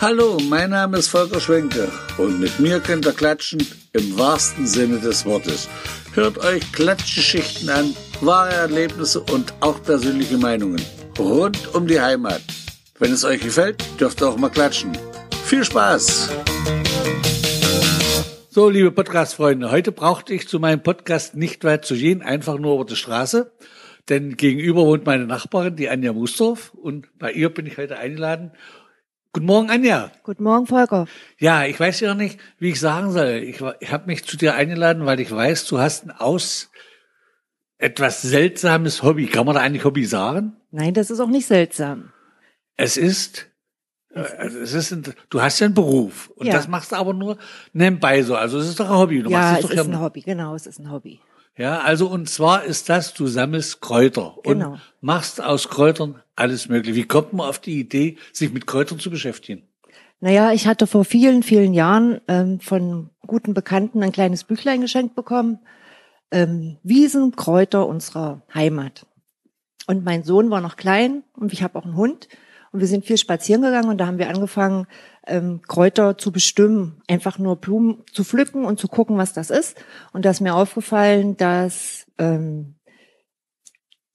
Hallo, mein Name ist Volker Schwenke und mit mir könnt ihr klatschen im wahrsten Sinne des Wortes. Hört euch Klatschgeschichten an, wahre Erlebnisse und auch persönliche Meinungen rund um die Heimat. Wenn es euch gefällt, dürft ihr auch mal klatschen. Viel Spaß! So, liebe Podcast-Freunde, heute brauchte ich zu meinem Podcast nicht weit zu gehen, einfach nur über die Straße. Denn gegenüber wohnt meine Nachbarin, die Anja Musdorf, und bei ihr bin ich heute eingeladen. Guten Morgen, Anja. Guten Morgen, Volker. Ja, ich weiß ja nicht, wie ich sagen soll. Ich, ich habe mich zu dir eingeladen, weil ich weiß, du hast ein aus etwas seltsames Hobby. Kann man da eigentlich Hobby sagen? Nein, das ist auch nicht seltsam. Es ist es ist ein, du hast ja einen Beruf und ja. das machst du aber nur nebenbei so. Also es ist doch ein Hobby. Du ja, es ist ein Hobby, genau, es ist ein Hobby. Ja, also und zwar ist das, du sammelst Kräuter genau. und machst aus Kräutern alles mögliche. Wie kommt man auf die Idee, sich mit Kräutern zu beschäftigen? Naja, ich hatte vor vielen, vielen Jahren ähm, von guten Bekannten ein kleines Büchlein geschenkt bekommen. Ähm, Wiesen, Kräuter unserer Heimat. Und mein Sohn war noch klein und ich habe auch einen Hund. Und wir sind viel spazieren gegangen und da haben wir angefangen, ähm, Kräuter zu bestimmen, einfach nur Blumen zu pflücken und zu gucken, was das ist. Und da ist mir aufgefallen, dass ähm,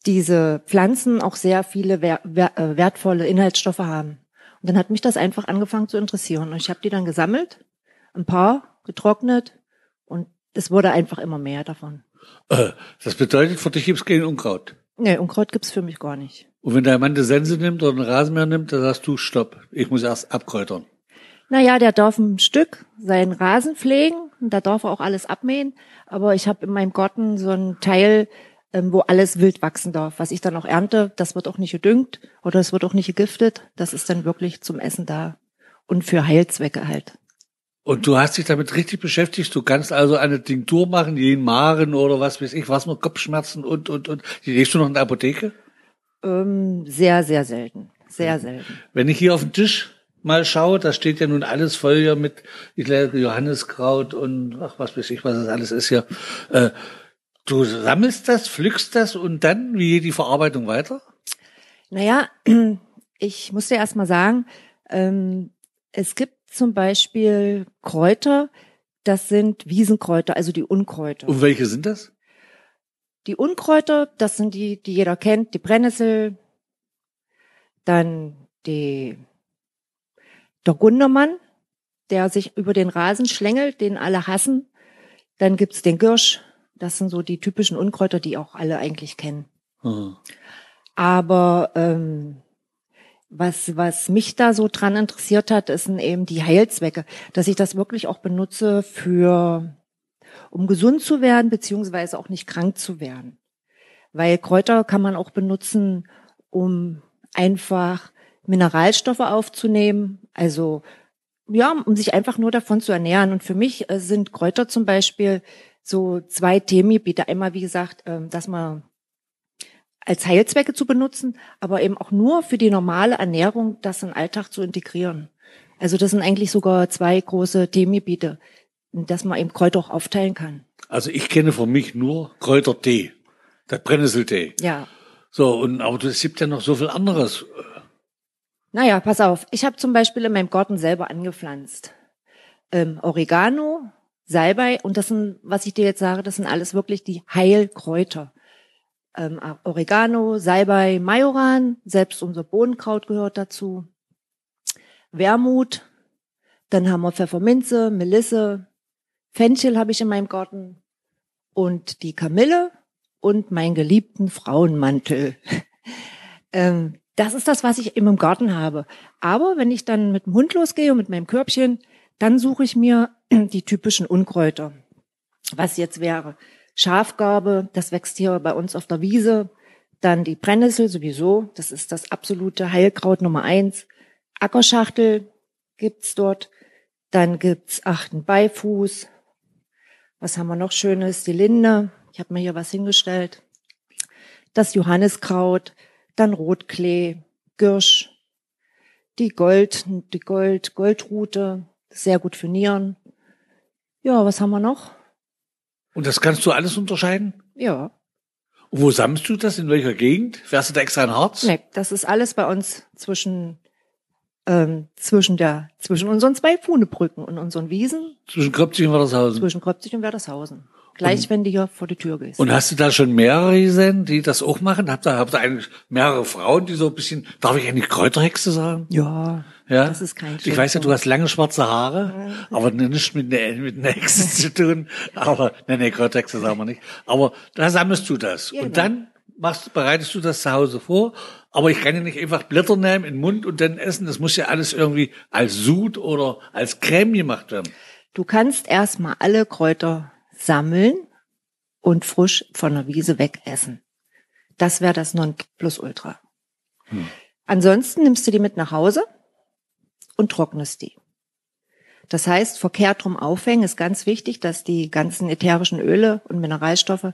diese Pflanzen auch sehr viele wer wer äh, wertvolle Inhaltsstoffe haben. Und dann hat mich das einfach angefangen zu interessieren. Und ich habe die dann gesammelt, ein paar getrocknet und es wurde einfach immer mehr davon. Äh, das bedeutet, für dich gibt es kein Unkraut? Nee, Unkraut gibt's für mich gar nicht. Und wenn der Mann eine Sense nimmt oder einen Rasenmäher nimmt, dann sagst du, stopp, ich muss erst abkräutern. Naja, der darf ein Stück seinen Rasen pflegen und da darf er auch alles abmähen. Aber ich habe in meinem Garten so einen Teil, ähm, wo alles wild wachsen darf. Was ich dann auch ernte, das wird auch nicht gedüngt oder es wird auch nicht gegiftet. Das ist dann wirklich zum Essen da und für Heilzwecke halt. Und du hast dich damit richtig beschäftigt. Du kannst also eine Tinktur machen, jeden Maren oder was weiß ich, was mit Kopfschmerzen und, und, und. Die legst du noch in der Apotheke? Ähm, sehr, sehr selten. Sehr selten. Wenn ich hier auf den Tisch mal schaue, da steht ja nun alles voll hier mit, ich lehre Johanniskraut und ach, was weiß ich, was das alles ist hier. Äh, du sammelst das, pflückst das und dann, wie geht die Verarbeitung weiter? Naja, ich muss dir erst mal sagen, ähm, es gibt zum Beispiel Kräuter, das sind Wiesenkräuter, also die Unkräuter. Und welche sind das? Die Unkräuter, das sind die, die jeder kennt, die Brennnessel, dann die, der Gundermann, der sich über den Rasen schlängelt, den alle hassen. Dann gibt's den Girsch, das sind so die typischen Unkräuter, die auch alle eigentlich kennen. Mhm. Aber ähm, was, was mich da so dran interessiert hat, ist eben die Heilzwecke, dass ich das wirklich auch benutze für, um gesund zu werden, beziehungsweise auch nicht krank zu werden. Weil Kräuter kann man auch benutzen, um einfach Mineralstoffe aufzunehmen, also ja, um sich einfach nur davon zu ernähren. Und für mich äh, sind Kräuter zum Beispiel so zwei Themengebiete. Einmal, wie gesagt, ähm, dass man als Heilzwecke zu benutzen, aber eben auch nur für die normale Ernährung, das in den Alltag zu integrieren. Also das sind eigentlich sogar zwei große Themengebiete, dass man eben Kräuter auch aufteilen kann. Also ich kenne von mich nur Kräutertee, der Brennnesseltee. Ja. So, und aber es gibt ja noch so viel anderes. Naja, pass auf. Ich habe zum Beispiel in meinem Garten selber angepflanzt. Ähm, Oregano, Salbei und das sind, was ich dir jetzt sage, das sind alles wirklich die Heilkräuter ähm, Oregano, Salbei, Majoran, selbst unser Bohnenkraut gehört dazu, Wermut, dann haben wir Pfefferminze, Melisse, Fenchel habe ich in meinem Garten und die Kamille und meinen geliebten Frauenmantel. ähm, das ist das, was ich im Garten habe. Aber wenn ich dann mit dem Hund losgehe und mit meinem Körbchen, dann suche ich mir die typischen Unkräuter. Was jetzt wäre Schafgarbe, das wächst hier bei uns auf der Wiese. Dann die Brennnessel sowieso, das ist das absolute Heilkraut Nummer eins. Ackerschachtel gibt's dort. Dann gibt's achten Beifuß. Was haben wir noch Schönes? Die Linde. Ich habe mir hier was hingestellt. Das Johanniskraut, dann Rotklee, Girsch, die Gold, die Gold, Goldrute, sehr gut für Nieren. Ja, was haben wir noch? Und das kannst du alles unterscheiden? Ja. Und wo sammelst du das? In welcher Gegend? Fährst du da extra ein Harz? Nee, das ist alles bei uns zwischen ähm, zwischen der zwischen unseren zwei Fuhnebrücken und unseren Wiesen. Zwischen Kröpzig und Werdershausen. Zwischen Kröpzig und Werdershausen. Gleich, und, wenn du hier vor die Tür gehst. Und hast du da schon mehrere gesehen, die das auch machen? Habt ihr, habt ihr eigentlich mehrere Frauen, die so ein bisschen, darf ich eigentlich Kräuterhexe sagen? Ja. Ja. Das ist kein Ich weiß ja, du hast lange schwarze Haare, aber nicht mit einer, mit einer Hexe zu tun. Aber, nee, nee, Kräuterhexe sagen wir nicht. Aber da sammelst du das. Ja, und genau. dann machst, bereitest du das zu Hause vor. Aber ich kann ja nicht einfach Blätter nehmen in den Mund und dann essen. Das muss ja alles irgendwie als Sud oder als Creme gemacht werden. Du kannst erstmal alle Kräuter sammeln und frisch von der Wiese wegessen. Das wäre das Nonplusultra. Hm. Ansonsten nimmst du die mit nach Hause und trocknest die. Das heißt, verkehrt drum aufhängen ist ganz wichtig, dass die ganzen ätherischen Öle und Mineralstoffe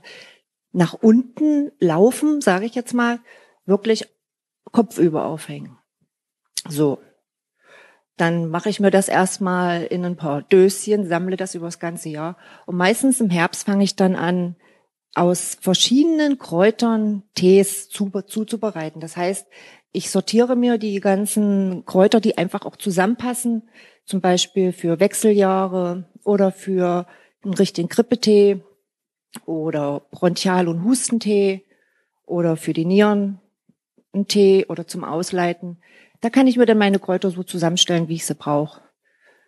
nach unten laufen, sage ich jetzt mal, wirklich kopfüber aufhängen. So. Dann mache ich mir das erstmal in ein paar Döschen, sammle das über das ganze Jahr. Und meistens im Herbst fange ich dann an, aus verschiedenen Kräutern Tees zu, zuzubereiten. Das heißt, ich sortiere mir die ganzen Kräuter, die einfach auch zusammenpassen, zum Beispiel für Wechseljahre oder für einen richtigen Grippetee oder Bronchial- und Hustentee oder für die Nieren einen Tee oder zum Ausleiten. Da kann ich mir dann meine Kräuter so zusammenstellen, wie ich sie brauche.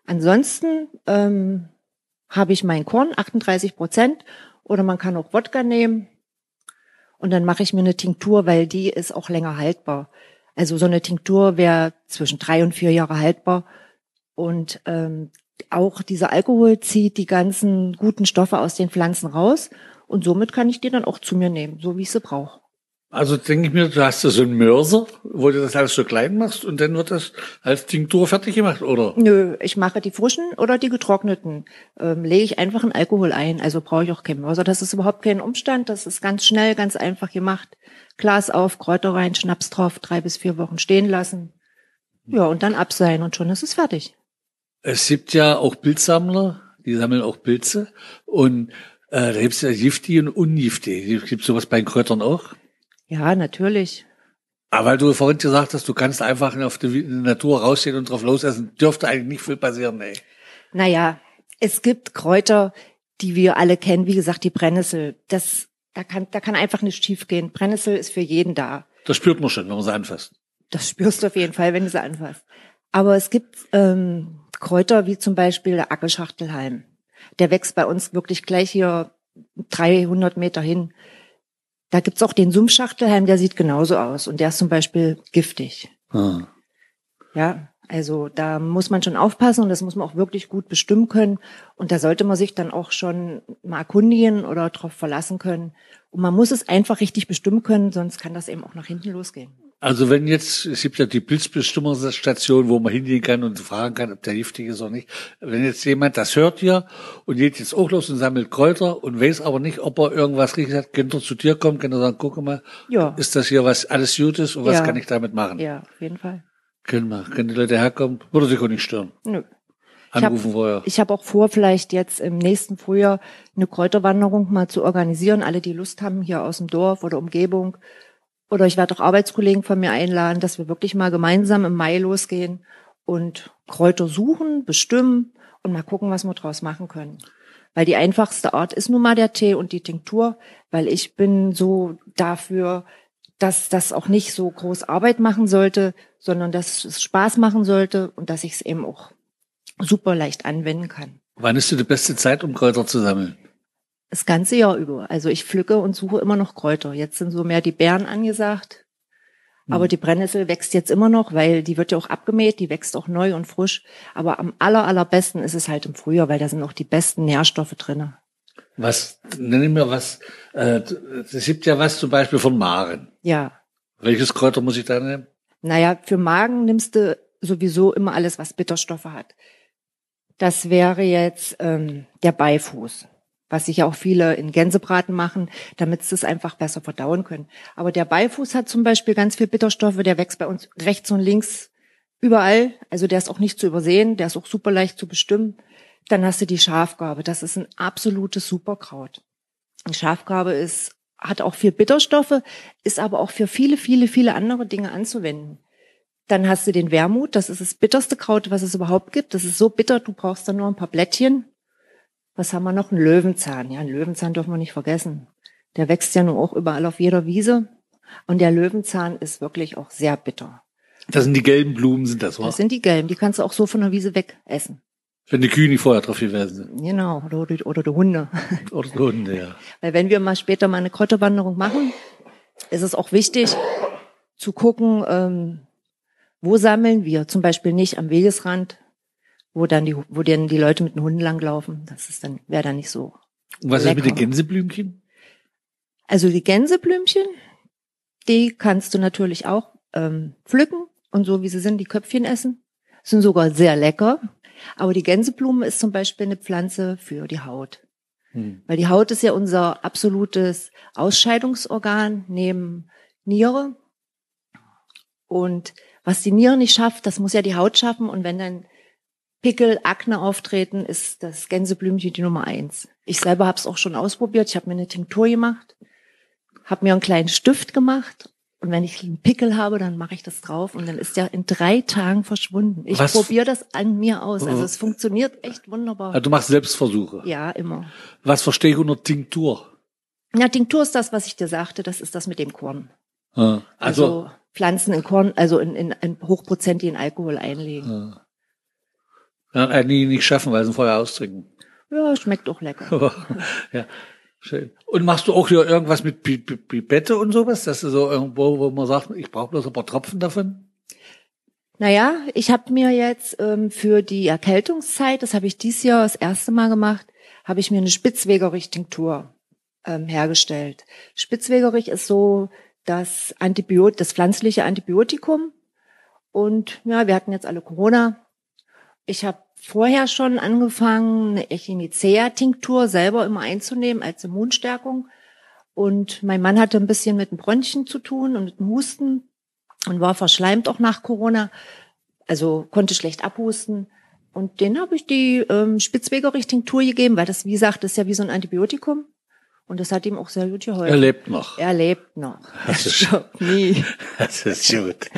Ansonsten ähm, habe ich mein Korn, 38 Prozent, oder man kann auch Wodka nehmen. Und dann mache ich mir eine Tinktur, weil die ist auch länger haltbar. Also so eine Tinktur wäre zwischen drei und vier Jahre haltbar. Und ähm, auch dieser Alkohol zieht die ganzen guten Stoffe aus den Pflanzen raus. Und somit kann ich die dann auch zu mir nehmen, so wie ich sie brauche. Also denke ich mir, du hast so einen Mörser, wo du das alles so klein machst und dann wird das als Tinktur fertig gemacht, oder? Nö, ich mache die frischen oder die getrockneten. Ähm, lege ich einfach in Alkohol ein. Also brauche ich auch keinen Mörser. Das ist überhaupt kein Umstand. Das ist ganz schnell, ganz einfach gemacht. Glas auf, Kräuter rein, Schnaps drauf, drei bis vier Wochen stehen lassen. Ja, und dann abseihen und schon ist es fertig. Es gibt ja auch Pilzsammler, die sammeln auch Pilze. Und äh, da gibt's ja giftige und ungiftige. Gibt sowas bei den Kräutern auch? Ja, natürlich. Aber weil du vorhin gesagt hast, du kannst einfach auf die Natur rausgehen und drauf losessen, dürfte eigentlich nicht viel passieren, ey. Naja, es gibt Kräuter, die wir alle kennen. Wie gesagt, die Brennnessel. Das, da kann, da kann einfach nicht schief gehen. Brennnessel ist für jeden da. Das spürt man schon, wenn man sie anfasst. Das spürst du auf jeden Fall, wenn du sie anfasst. Aber es gibt ähm, Kräuter wie zum Beispiel der Ackelschachtelhalm. Der wächst bei uns wirklich gleich hier 300 Meter hin. Da gibt's auch den Sumpfschachtelhalm, der sieht genauso aus und der ist zum Beispiel giftig. Ah. Ja, also da muss man schon aufpassen und das muss man auch wirklich gut bestimmen können. Und da sollte man sich dann auch schon mal erkundigen oder darauf verlassen können. Und man muss es einfach richtig bestimmen können, sonst kann das eben auch nach hinten losgehen. Also wenn jetzt, es gibt ja die Pilzbestimmungsstation, wo man hingehen kann und fragen kann, ob der giftig ist oder nicht. Wenn jetzt jemand das hört hier und geht jetzt auch los und sammelt Kräuter und weiß aber nicht, ob er irgendwas richtig hat, könnte er zu dir kommen, könnte er sagen, guck mal, Ja. ist das hier was alles Gutes und was Ja. kann ich damit machen? Ja, auf jeden Fall. Können wir, können die Leute herkommen, würde sich auch nicht stören. Nö. Ich hab- Anrufen vorher. Ich habe auch vor, vielleicht jetzt im nächsten Frühjahr eine Kräuterwanderung mal zu organisieren. Alle, die Lust haben, hier aus dem Dorf oder Umgebung. Oder ich werde auch Arbeitskollegen von mir einladen, dass wir wirklich mal gemeinsam im Mai losgehen und Kräuter suchen, bestimmen und mal gucken, was wir draus machen können. Weil die einfachste Art ist nun mal der Tee und die Tinktur, weil ich bin so dafür, dass das auch nicht so groß Arbeit machen sollte, sondern dass es Spaß machen sollte und dass ich es eben auch super leicht anwenden kann. Wann ist die beste Zeit, um Kräuter zu sammeln? Das ganze Jahr über. Also ich pflücke und suche immer noch Kräuter. Jetzt sind so mehr die Beeren angesagt. Aber die Brennnessel wächst jetzt immer noch, weil die wird ja auch abgemäht, die wächst auch neu und frisch. Aber am aller, allerbesten ist es halt im Frühjahr, weil da sind auch die besten Nährstoffe drinne. Was, nenne mir was, äh, es gibt ja was zum Beispiel von Maren. Ja. Welches Kräuter muss ich da nehmen? Naja, für Magen nimmst du sowieso immer alles, was Bitterstoffe hat. Das wäre jetzt ähm, der Beifuß, was sich ja auch viele in Gänsebraten machen, damit sie es einfach besser verdauen können. Aber der Beifuß hat zum Beispiel ganz viel Bitterstoffe, der wächst bei uns rechts und links überall. Also der ist auch nicht zu übersehen, der ist auch super leicht zu bestimmen. Dann hast du die Schafgarbe, das ist ein absolutes Superkraut. Die Schafgarbe ist, hat auch viel Bitterstoffe, ist aber auch für viele, viele, viele andere Dinge anzuwenden. Dann hast du den Wermut, das ist das bitterste Kraut, was es überhaupt gibt. Das ist so bitter, du brauchst dann nur ein paar Blättchen. Was haben wir noch? Ein Löwenzahn. Ja, einen Löwenzahn dürfen wir nicht vergessen. Der wächst ja nun auch überall auf jeder Wiese. Und der Löwenzahn ist wirklich auch sehr bitter. Das sind die gelben Blumen, sind das, wa? Das sind die gelben, die kannst du auch so von der Wiese wegessen. Wenn die Kühe nicht vorher drauf gewesen sind. Genau, oder, die- oder die Hunde. Oder die Hunde, ja. Weil wenn wir mal später mal eine Krottewanderung machen, ist es auch wichtig zu gucken, ähm, wo sammeln wir. Zum Beispiel nicht am Wegesrand, wo dann die, wo dann die Leute mit den Hunden langlaufen. Das ist dann, wäre dann nicht so. Und was ist mit den Lecker. Gänseblümchen? Also die Gänseblümchen, die kannst du natürlich auch ähm, pflücken und so wie sie sind, die Köpfchen essen. Sind sogar sehr lecker. Aber die Gänseblume ist zum Beispiel eine Pflanze für die Haut. Hm. Weil die Haut ist ja unser absolutes Ausscheidungsorgan neben Niere. Und was die Niere nicht schafft, das muss ja die Haut schaffen. Und wenn dann Pickel, Akne auftreten, ist das Gänseblümchen die Nummer eins. Ich selber habe es auch schon ausprobiert. Ich habe mir eine Tinktur gemacht, habe mir einen kleinen Stift gemacht. Und wenn ich einen Pickel habe, dann mache ich das drauf und dann ist der in drei Tagen verschwunden. Ich probiere das an mir aus. Also Oh. es funktioniert echt wunderbar. Also du machst Selbstversuche. Ja, immer. Was verstehe ich unter Tinktur? Ja, Tinktur ist das, was ich dir sagte, das ist das mit dem Korn. Ja. Also, Also, Pflanzen in Korn, also in, in, in hochprozentigen Alkohol einlegen. ja. Ja, die nicht schaffen, weil sie vorher austrinken. Ja, schmeckt auch lecker. ja, schön. Und machst du auch hier irgendwas mit Pi- Pi- Pipette und sowas? Dass du so irgendwo, wo man sagt, ich brauche bloß ein paar Tropfen davon? Naja, ich habe mir jetzt ähm, für die Erkältungszeit, das habe ich dieses Jahr das erste Mal gemacht, habe ich mir eine Spitzwegerich-Tinktur ähm, hergestellt. Spitzwegerich ist so das Antibiot, das pflanzliche Antibiotikum. Und ja, wir hatten jetzt alle Corona. Ich habe vorher schon angefangen, eine Echinacea-Tinktur selber immer einzunehmen als Immunstärkung. Und mein Mann hatte ein bisschen mit den Bronchien zu tun und mit dem Husten und war verschleimt auch nach Corona. Also konnte schlecht abhusten. Und den habe ich die ähm, Spitzwegerich-Tinktur gegeben, weil das, wie gesagt, ist ja wie so ein Antibiotikum. Und das hat ihm auch sehr gut geholfen. Er lebt noch. Er lebt noch. Er Das ist- stirbt nie. Das ist gut.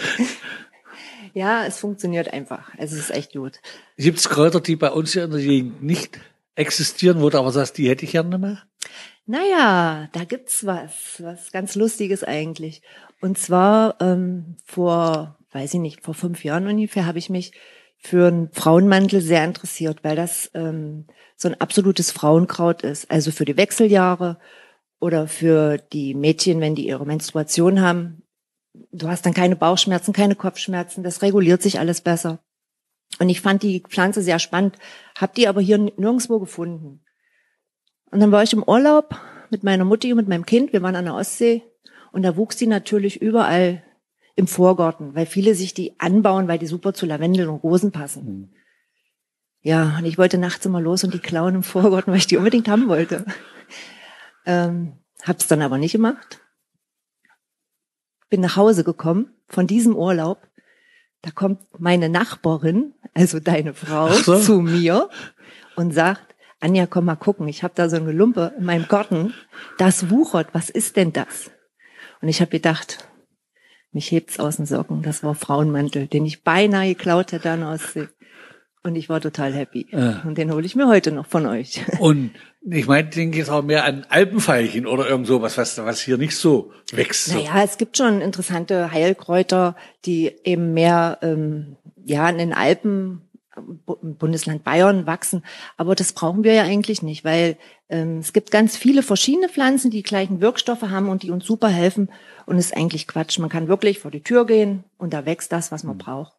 Ja, es funktioniert einfach. Es ist echt gut. Gibt es Kräuter, die bei uns hier in der Gegend nicht existieren, wo du aber sagst, die hätte ich gerne mehr? Naja, da gibt's was, was ganz Lustiges eigentlich. Und zwar ähm, vor, weiß ich nicht, vor fünf Jahren ungefähr habe ich mich für einen Frauenmantel sehr interessiert, weil das ähm, so ein absolutes Frauenkraut ist. Also für die Wechseljahre oder für die Mädchen, wenn die ihre Menstruation haben. Du hast dann keine Bauchschmerzen, keine Kopfschmerzen, das reguliert sich alles besser. Und ich fand die Pflanze sehr spannend, habe die aber hier nirgendwo gefunden. Und dann war ich im Urlaub mit meiner Mutti und mit meinem Kind. Wir waren an der Ostsee und da wuchs die natürlich überall im Vorgarten, weil viele sich die anbauen, weil die super zu Lavendel und Rosen passen. Ja, und ich wollte nachts immer los und die klauen im Vorgarten, weil ich die unbedingt haben wollte. Ähm, hab's dann aber nicht gemacht. Bin nach Hause gekommen von diesem Urlaub. Da kommt meine Nachbarin, also deine Frau, so. zu mir und sagt, Anja, komm mal gucken, ich habe da so ein Gelumpe in meinem Garten, das wuchert, was ist denn das? Und ich habe gedacht, mich hebt's aus den Socken, das war Frauenmantel, den ich beinahe geklaut hätte an Ostsee. Und ich war total happy. Ja. Und den hole ich mir heute noch von euch. Und ich meine, denke jetzt auch mehr an Alpenveilchen oder irgend sowas, was, was hier nicht so wächst. So. Naja, es gibt schon interessante Heilkräuter, die eben mehr ähm, ja in den Alpen im Bundesland Bayern wachsen. Aber das brauchen wir ja eigentlich nicht, weil ähm, es gibt ganz viele verschiedene Pflanzen, die gleichen Wirkstoffe haben und die uns super helfen. Und es ist eigentlich Quatsch. Man kann wirklich vor die Tür gehen und da wächst das, was man braucht.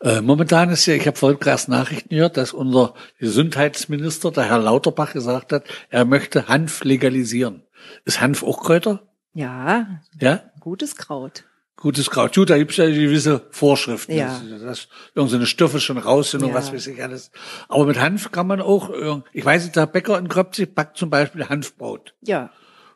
Äh, momentan ist ja, ich habe vorhin gerade Nachrichten gehört, dass unser Gesundheitsminister, der Herr Lauterbach, gesagt hat, er möchte Hanf legalisieren. Ist Hanf auch Kräuter? Ja, Ja? gutes Kraut. Gutes Kraut. Gut, da gibt's ja gewisse Vorschriften, Ja. dass, dass irgendeine Stoffe schon raus sind und Ja. was weiß ich alles. Aber mit Hanf kann man auch, ich weiß nicht, der Bäcker in Kröpzig backt zum Beispiel Hanfbrot. Ja,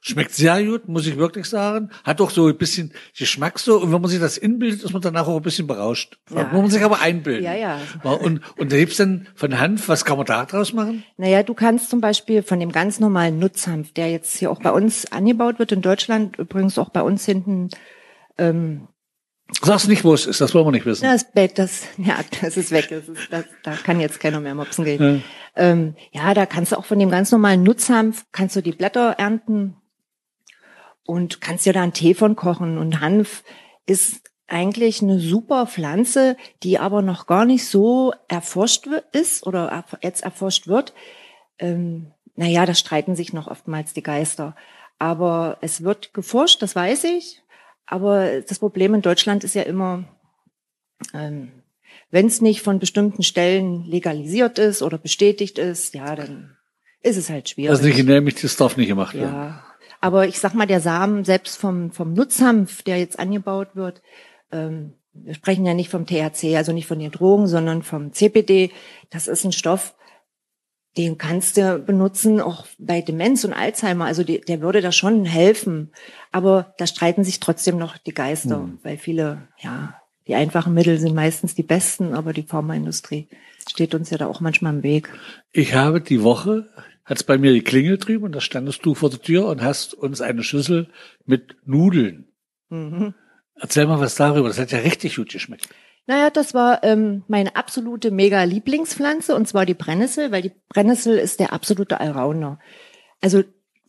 Schmeckt sehr gut, muss ich wirklich sagen. Hat auch so ein bisschen Geschmack so. Und wenn man sich das inbildet, ist man danach auch ein bisschen berauscht. Ja. Muss man sich aber einbilden. Ja, ja. Und, und da gibt's dann von Hanf, was kann man da draus machen? Naja, du kannst zum Beispiel von dem ganz normalen Nutzhanf, der jetzt hier auch bei uns angebaut wird in Deutschland, übrigens auch bei uns hinten ähm, Sag's nicht, wo es ist, das wollen wir nicht wissen. Das Bett, das, ja, das ist weg. Das ist, das, da kann jetzt keiner mehr mopsen gehen. Ja. Ähm, ja, da kannst du auch von dem ganz normalen Nutzhanf, kannst du die Blätter ernten und kannst dir da einen Tee von kochen. Und Hanf ist eigentlich eine super Pflanze, die aber noch gar nicht so erforscht ist oder jetzt erforscht wird. Ähm, naja, da streiten sich noch oftmals die Geister. Aber es wird geforscht, das weiß ich. Aber das Problem in Deutschland ist ja immer, ähm, wenn es nicht von bestimmten Stellen legalisiert ist oder bestätigt ist, ja, dann ist es halt schwierig. Also nicht genehmigt, das darf nicht gemacht werden. Ja, aber ich sag mal, der Samen selbst vom, vom Nutzhanf, der jetzt angebaut wird, ähm, wir sprechen ja nicht vom THC, also nicht von den Drogen, sondern vom CPD. Das ist ein Stoff, den kannst du benutzen, auch bei Demenz und Alzheimer. Also die, der würde da schon helfen. Aber da streiten sich trotzdem noch die Geister, mhm. weil viele, ja, die einfachen Mittel sind meistens die besten, aber die Pharmaindustrie steht uns ja da auch manchmal im Weg. Ich habe die Woche, hat es bei mir geklingelt drüben und da standest du vor der Tür und hast uns eine Schüssel mit Nudeln. Mhm. Erzähl mal was darüber, das hat ja richtig gut geschmeckt. Naja, das war ähm, meine absolute mega Lieblingspflanze und zwar die Brennnessel, weil die Brennnessel ist der absolute Allrounder. Also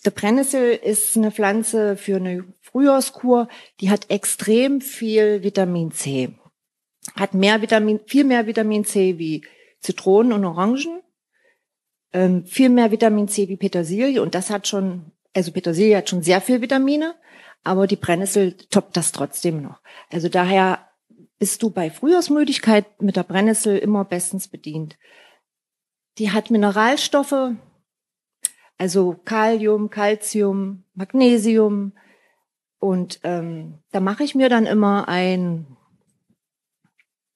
der Brennnessel ist eine Pflanze für eine Frühjahrskur, die hat extrem viel Vitamin C. Hat mehr Vitamin, viel mehr Vitamin C wie Zitronen und Orangen, ähm, viel mehr Vitamin C wie Petersilie und das hat schon, also Petersilie hat schon sehr viel Vitamine, aber die Brennnessel toppt das trotzdem noch. Also daher bist du bei Frühjahrsmüdigkeit mit der Brennnessel immer bestens bedient. Die hat Mineralstoffe, also Kalium, Calcium, Magnesium. Und ähm, da mache ich mir dann immer ein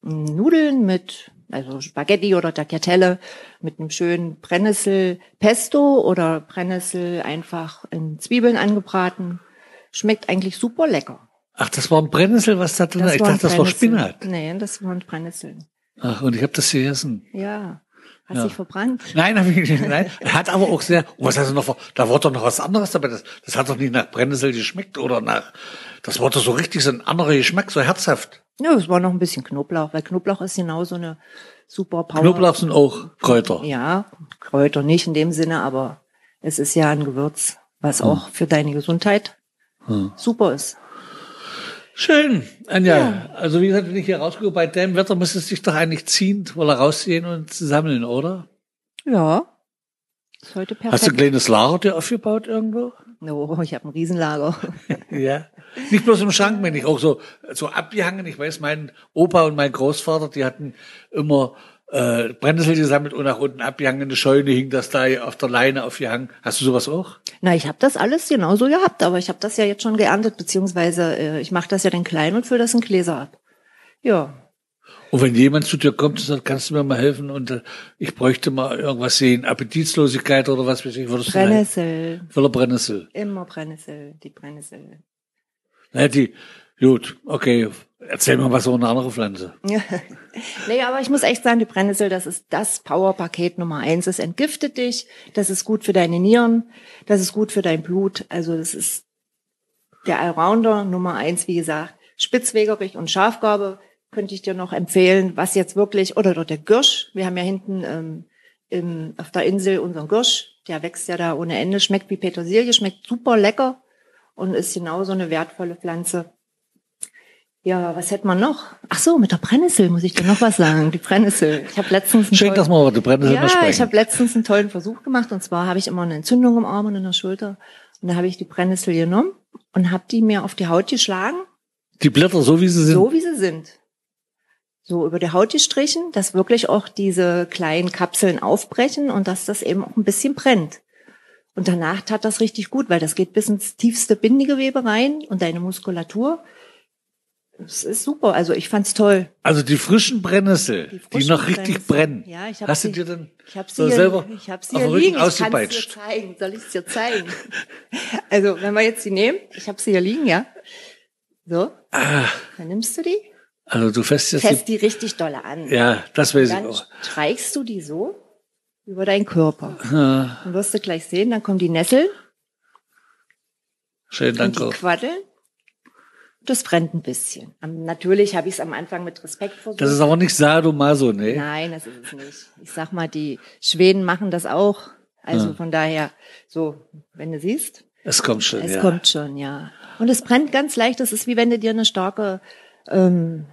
Nudeln mit, also Spaghetti oder Tagliatelle mit einem schönen Brennnessel-Pesto oder Brennnessel einfach in Zwiebeln angebraten. Schmeckt eigentlich super lecker. Ach, das war ein Brennnessel, was da drin war? Ich dachte, das war Spinat. Nee, das waren Brennnesseln. Ach, und ich habe das gegessen. Ja. Hast ja. dich verbrannt? Nein, hab ich nicht. Nein, hat aber auch sehr. Oh, was heißt noch? Da wurde doch noch was anderes dabei. Das, das hat doch nicht nach Brennnessel geschmeckt oder nach. Das wurde so richtig so ein anderer Geschmack, so herzhaft. Ja, es war noch ein bisschen Knoblauch, weil Knoblauch ist genau so eine super Power. Knoblauch sind auch Kräuter. Ja, Kräuter nicht in dem Sinne, aber es ist ja ein Gewürz, was hm. auch für deine Gesundheit hm. super ist. Schön, Anja. Ja. Also wie gesagt, wenn ich hier rausgucke, bei dem Wetter müsste es sich doch eigentlich ziehen, wohl rausziehen und sammeln, oder? Ja. Ist heute perfekt. Hast du ein kleines Lager dir aufgebaut irgendwo? No, ich habe ein Riesenlager. ja. Nicht bloß im Schrank, meine ich, auch so, so abgehangen. Ich weiß, mein Opa und mein Großvater, die hatten immer äh, Brennnessel gesammelt und nach unten abgehangen. Eine Scheune hing das da auf der Leine aufgehangen. Hast du sowas auch? Na, ich habe das alles genauso gehabt, aber ich habe das ja jetzt schon geerntet, beziehungsweise äh, ich mache das ja dann klein und fülle das in Gläser ab. Ja. Und wenn jemand zu dir kommt und sagt, kannst du mir mal helfen und äh, ich bräuchte mal irgendwas sehen, Appetitlosigkeit oder was weiß ich, würdest Brennnessel. du Voller Brennnessel. Immer Brennnessel, die Brennnessel. Na, die, gut, okay, Erzähl mal was über eine andere Pflanze. nee, aber ich muss echt sagen, die Brennnessel, das ist das Powerpaket Nummer eins. Es entgiftet dich, das ist gut für deine Nieren, das ist gut für dein Blut. Also das ist der Allrounder Nummer eins, wie gesagt. Spitzwegerich und Schafgarbe könnte ich dir noch empfehlen, was jetzt wirklich, oder, oder der Girsch. Wir haben ja hinten ähm, im, auf der Insel unseren Girsch, der wächst ja da ohne Ende, schmeckt wie Petersilie, schmeckt super lecker und ist genauso eine wertvolle Pflanze ja, was hätte man noch? Ach so, mit der Brennnessel muss ich dir noch was sagen. Die Brennnessel. Ich habe letztens einen Schenk das mal, die Brennnessel Ja, ich habe letztens einen tollen Versuch gemacht und zwar habe ich immer eine Entzündung im Arm und in der Schulter und da habe ich die Brennnessel genommen und habe die mir auf die Haut geschlagen. Die Blätter so wie sie sind. So wie sie sind. So über die Haut gestrichen, dass wirklich auch diese kleinen Kapseln aufbrechen und dass das eben auch ein bisschen brennt. Und danach tat das richtig gut, weil das geht bis ins tiefste Bindegewebe rein und deine Muskulatur es ist super. Also ich fand's toll. Also die frischen Brennnessel, die, frischen die noch richtig brennen. Ja, ich Hast sie, du dir dann ich hab sie so hier, selber ich hab sie hier liegen. Ich kann dir zeigen. Soll ich dir zeigen? also wenn wir jetzt die nehmen, ich habe sie hier liegen, ja. So. Ah. Dann nimmst du die. Also du fässt jetzt fässt die, die richtig dolle an. Ja, das weiß ich auch. Dann streichst du die so über deinen Körper. Ah. Dann wirst du gleich sehen, dann kommen die Nesseln. Schön, danke. Und die Quaddeln. Das brennt ein bisschen. Natürlich habe ich es am Anfang mit Respekt versucht. Das ist aber nicht Sadomaso, ne? Nein, das ist es nicht. Ich sag mal, die Schweden machen das auch. Also Ja. von daher, so, wenn du siehst, Es kommt schon, es ja. kommt schon, ja. Und es brennt ganz leicht. Das ist wie wenn du dir eine starke, ähm,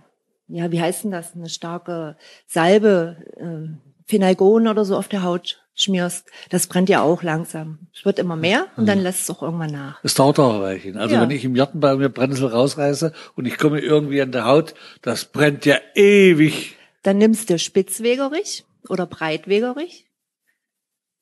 ja, wie heißt denn das? Eine starke Salbe, ähm, Phenalgon oder so auf der Haut schmierst. Das brennt ja auch langsam. Es wird immer mehr und dann lässt es auch irgendwann nach. Es dauert auch ein Weilchen. Also Ja. wenn ich im Garten bei mir Brennnessel rausreiße und ich komme irgendwie an der Haut, das brennt ja ewig. Dann nimmst du Spitzwegerich oder Breitwegerich,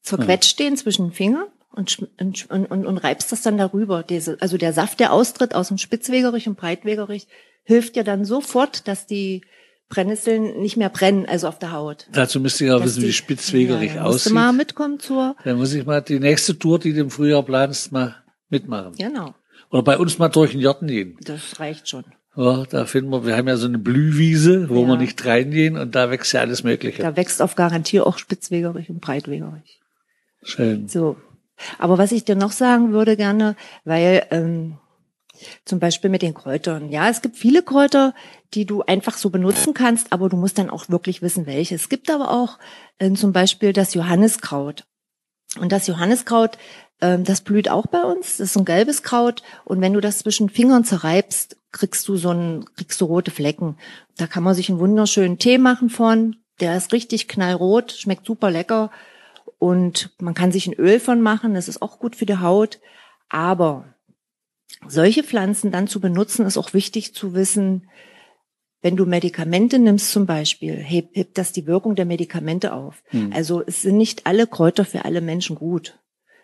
zerquetscht den zwischen den Fingern und, und, und, und reibst das dann darüber. Diese, also der Saft, der austritt aus dem Spitzwegerich und Breitwegerich, hilft dir dann sofort, dass die Brennnesseln nicht mehr brennen, also auf der Haut. Dazu müsste ich auch Dass wissen, die- wie spitzwegerig ja, aussieht. mal mitkommen zur, Dann muss ich mal die nächste Tour, die du im Frühjahr planst, mal mitmachen. genau, Oder bei uns mal durch den Garten gehen. das reicht schon. Ja, da finden wir, wir haben ja so eine Blühwiese, wo Ja. wir nicht reingehen und da wächst ja alles Mögliche. Da wächst auf Garantie auch Spitzwegerich und Breitwegerich. Schön. So. Aber was ich dir noch sagen würde gerne, weil ähm, zum Beispiel mit den Kräutern. Ja, es gibt viele Kräuter, die du einfach so benutzen kannst, aber du musst dann auch wirklich wissen, welche. Es gibt aber auch äh, zum Beispiel das Johanniskraut. Und das Johanniskraut, ähm, das blüht auch bei uns. Das ist so ein gelbes Kraut. Und wenn du das zwischen Fingern zerreibst, kriegst du so ein, kriegst du rote Flecken. Da kann man sich einen wunderschönen Tee machen von. Der ist richtig knallrot, schmeckt super lecker. Und man kann sich ein Öl von machen. Das ist auch gut für die Haut. Aber solche Pflanzen dann zu benutzen, ist auch wichtig zu wissen, wenn du Medikamente nimmst zum Beispiel, hebt, hebt das die Wirkung der Medikamente auf. Hm. Also es sind nicht alle Kräuter für alle Menschen gut.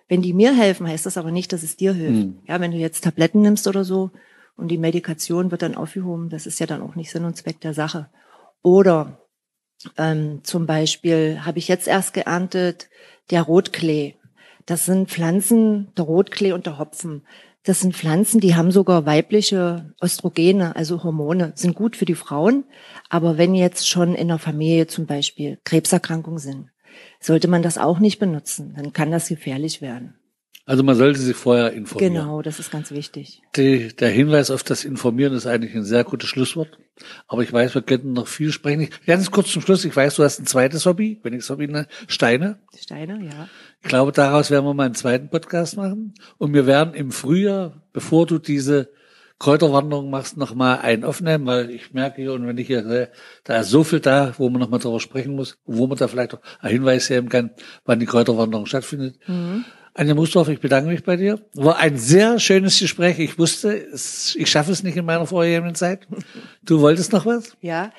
Wenn die mir helfen, heißt das aber nicht, dass es dir hilft. Hm. Ja, wenn du jetzt Tabletten nimmst oder so und die Medikation wird dann aufgehoben, das ist ja dann auch nicht Sinn und Zweck der Sache. Oder ähm, zum Beispiel habe ich jetzt erst geerntet der Rotklee. Das sind Pflanzen, der Rotklee und der Hopfen. Das sind Pflanzen, die haben sogar weibliche Östrogene, also Hormone, sind gut für die Frauen. Aber wenn jetzt schon in der Familie zum Beispiel Krebserkrankungen sind, sollte man das auch nicht benutzen. Dann kann das gefährlich werden. Also man sollte sich vorher informieren. Genau, das ist ganz wichtig. Die, der Hinweis auf das Informieren ist eigentlich ein sehr gutes Schlusswort. Aber ich weiß, wir könnten noch viel sprechen. Ganz kurz zum Schluss. Ich weiß, du hast ein zweites Hobby, wenn ich das Hobby nenne, Steine. Steine, ja. Ich glaube, daraus werden wir mal einen zweiten Podcast machen. Und wir werden im Frühjahr, bevor du diese Kräuterwanderung machst, noch mal einen aufnehmen, weil ich merke hier, und wenn ich hier sehe, da ist so viel da, wo man noch mal drüber sprechen muss, wo man da vielleicht auch einen Hinweis geben kann, wann die Kräuterwanderung stattfindet. Anja Musdorf, ich bedanke mich bei dir. War ein sehr schönes Gespräch. Ich wusste, ich schaffe es nicht in meiner vorhergehenden Zeit. Du wolltest noch was? Ja.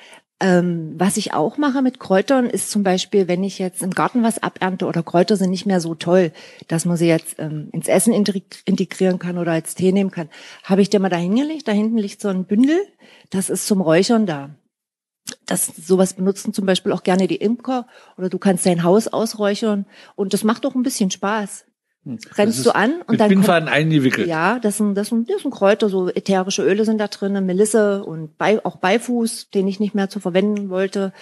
Ähm, was ich auch mache mit Kräutern ist zum Beispiel, wenn ich jetzt im Garten was abernte oder Kräuter sind nicht mehr so toll, dass man sie jetzt ähm, ins Essen integ- integrieren kann oder als Tee nehmen kann, habe ich dir mal da hingelegt. Da hinten liegt so ein Bündel, das ist zum Räuchern da. Das, sowas benutzen zum Beispiel auch gerne die Imker oder du kannst dein Haus ausräuchern und das macht auch ein bisschen Spaß. Das Brennst ist du an und mit dann kommt, Bindfaden eingewickelt. ja, das sind, das sind, das sind Kräuter, so ätherische Öle sind da drin, Melisse und Bei, auch Beifuß, den ich nicht mehr zu verwenden wollte.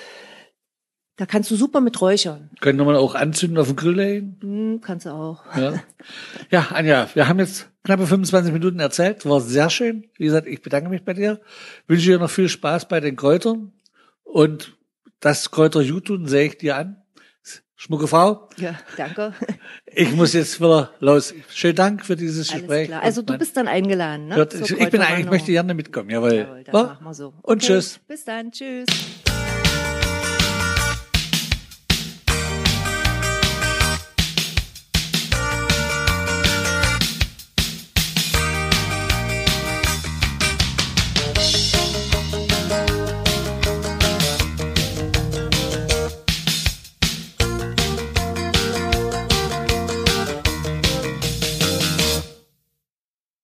Da kannst du super mit räuchern. Könnte man auch anzünden auf den Grill legen. Hm, kannst du auch. Ja. ja, Anja, wir haben jetzt knappe 25 Minuten erzählt. War sehr schön. Wie gesagt, ich bedanke mich bei dir. Wünsche dir noch viel Spaß bei den Kräutern. Und das Kräuter gut tun, sehe ich dir an. Schmucke Frau. Ja, danke. Ich muss jetzt wieder los. Schönen Dank für dieses Alles Gespräch. klar. Also du bist dann eingeladen, ne? Zur ich, bin eigentlich, ich möchte gerne mitkommen, jawohl. Jawohl, das Ja? machen wir so. Und tschüss. Bis dann, tschüss.